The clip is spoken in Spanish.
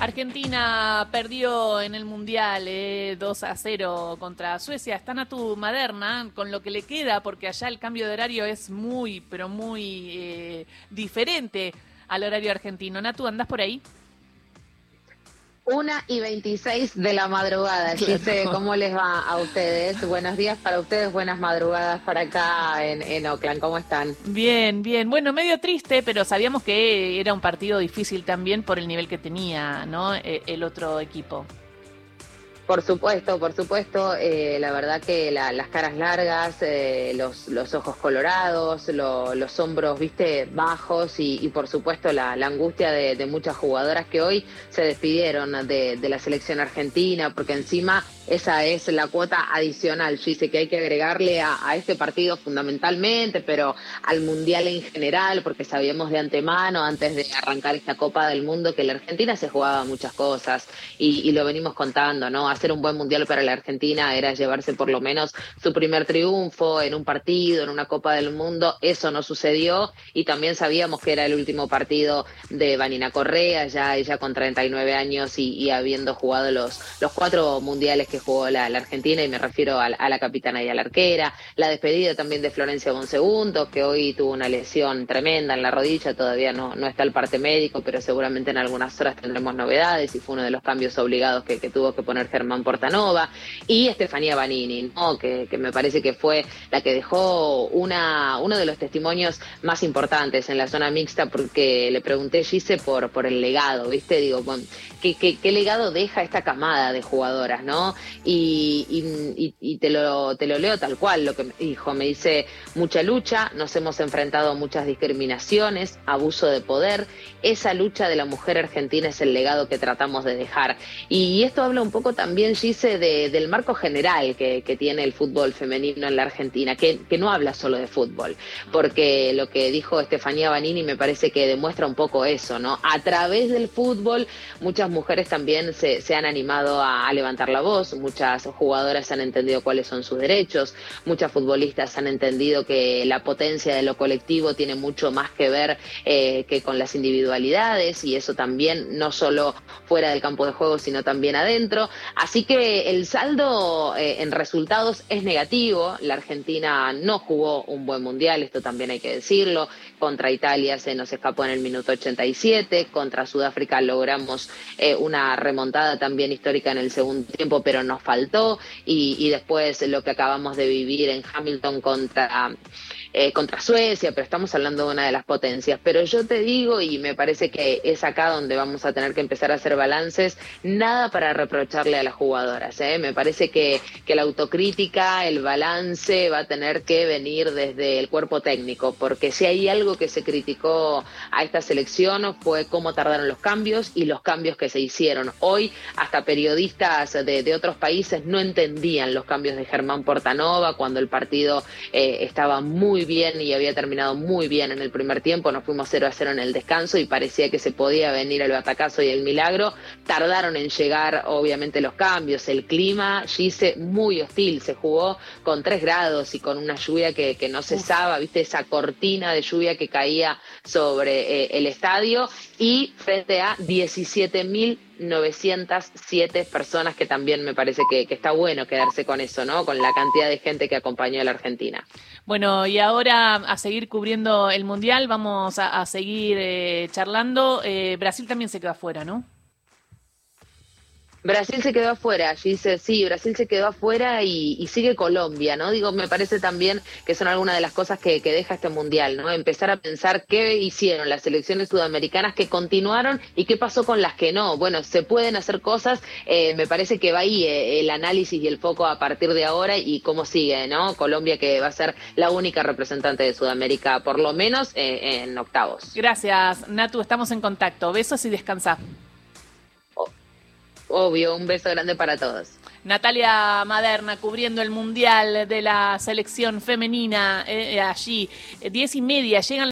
Argentina perdió en el Mundial 2 eh, a 0 contra Suecia. Están a tu maderna con lo que le queda, porque allá el cambio de horario es muy, pero muy eh, diferente al horario argentino. Natu, ¿andás por ahí? Una y 26 de la madrugada. Dice, ¿cómo les va a ustedes? Buenos días para ustedes, buenas madrugadas para acá en, en Oakland. ¿Cómo están? Bien, bien. Bueno, medio triste, pero sabíamos que era un partido difícil también por el nivel que tenía ¿no? E, el otro equipo. Por supuesto, por supuesto. Eh, la verdad que las caras largas, eh, los, los, ojos colorados, los hombros, viste, bajos y, por supuesto la, angustia de, muchas jugadoras que hoy se despidieron de, de la selección argentina, porque encima esa es la cuota adicional, dice que hay que agregarle a, este partido fundamentalmente, pero al Mundial en general, porque sabíamos de antemano, antes de arrancar esta Copa del Mundo, que la Argentina se jugaba muchas cosas. Y, lo venimos contando, ¿no? Hacer un buen Mundial para la Argentina era llevarse por lo menos su primer triunfo en un partido, en una Copa del Mundo, eso no sucedió. Y también sabíamos que era el último partido de Vanina Correa, ya ella con 39 años y, y habiendo jugado los, los cuatro mundiales que jugó la, Argentina y me refiero a, la capitana y a la arquera, la despedida también de Florencia Bonsegunto, que hoy tuvo una lesión tremenda en la rodilla, todavía no, no está el parte médico, pero seguramente en algunas horas tendremos novedades y fue uno de los cambios obligados que, tuvo que poner Germán Portanova, y Estefanía Banini, que, me parece que fue la que dejó una, uno de los testimonios más importantes en la zona mixta, porque le pregunté, Gise, por, por el legado, ¿viste? Digo, ¿qué, qué, qué legado deja esta camada de jugadoras, no? Y, te, lo, te lo leo tal cual, lo que me dijo, me dice, mucha lucha, nos hemos enfrentado a muchas discriminaciones, abuso de poder, esa lucha de la mujer argentina es el legado que tratamos de dejar. Y esto habla un poco también, Gise, de, del marco general que, que, tiene el fútbol femenino en la Argentina, que, que no habla solo de fútbol, porque lo que dijo Estefanía Banini me parece que demuestra un poco eso, ¿no? A través del fútbol muchas mujeres también se, se han animado a levantar la voz, muchas jugadoras han entendido cuáles son sus derechos, muchas futbolistas han entendido que la potencia de lo colectivo tiene mucho más que ver eh, que con las individualidades y eso también no solo fuera del campo de juego, sino también adentro. Así que el saldo eh, en resultados es negativo. La Argentina no jugó un buen mundial, esto también hay que decirlo. Contra Italia se nos escapó en el minuto 87, contra Sudáfrica logramos eh, una remontada también histórica en el segundo tiempo, pero nos faltó y, después lo que acabamos de vivir en Hamilton contra, eh, contra Suecia, pero estamos hablando de una de las potencias. Pero yo te digo, y me parece que es acá donde vamos a tener que empezar a hacer balances, nada para reprocharle a las jugadoras. ¿eh? Me parece que, que la autocrítica, el balance va a tener que venir desde el cuerpo técnico, porque si hay algo que se criticó a esta selección fue cómo tardaron los cambios y los cambios que se hicieron. Hoy hasta periodistas de, de otros países no entendían los cambios de Germán Portanova cuando el partido eh, estaba muy bien y había terminado muy bien en el primer tiempo. Nos fuimos 0 a 0 en el descanso y parecía que se podía venir el batacazo y el milagro. Tardaron en llegar, obviamente, los cambios. El clima, Gise, muy hostil. Se jugó con 3 grados y con una lluvia que, que no cesaba, ¿viste? Esa cortina de lluvia que caía sobre eh, el estadio y frente a 17 mil 907 personas, que también me parece que, está bueno quedarse con eso, ¿no? Con la cantidad de gente que acompañó a la Argentina. Bueno, y ahora a seguir cubriendo el Mundial, vamos a, seguir eh, charlando. Eh, Brasil también se queda afuera, ¿no? Brasil se quedó afuera, dice, sí, Brasil se quedó afuera y, sigue Colombia, ¿no? Digo, me parece también que son algunas de las cosas que, deja este mundial, ¿no? Empezar a pensar qué hicieron las selecciones sudamericanas que continuaron y qué pasó con las que no. Bueno, se pueden hacer cosas, eh, me parece que va ahí eh, el análisis y el foco a partir de ahora y cómo sigue, ¿no? Colombia que va a ser la única representante de Sudamérica, por lo menos eh, en octavos. Gracias, Natu, estamos en contacto. Besos y descansa. Obvio, un beso grande para todos. Natalia Maderna cubriendo el Mundial de la selección femenina eh, allí. Diez y media llegan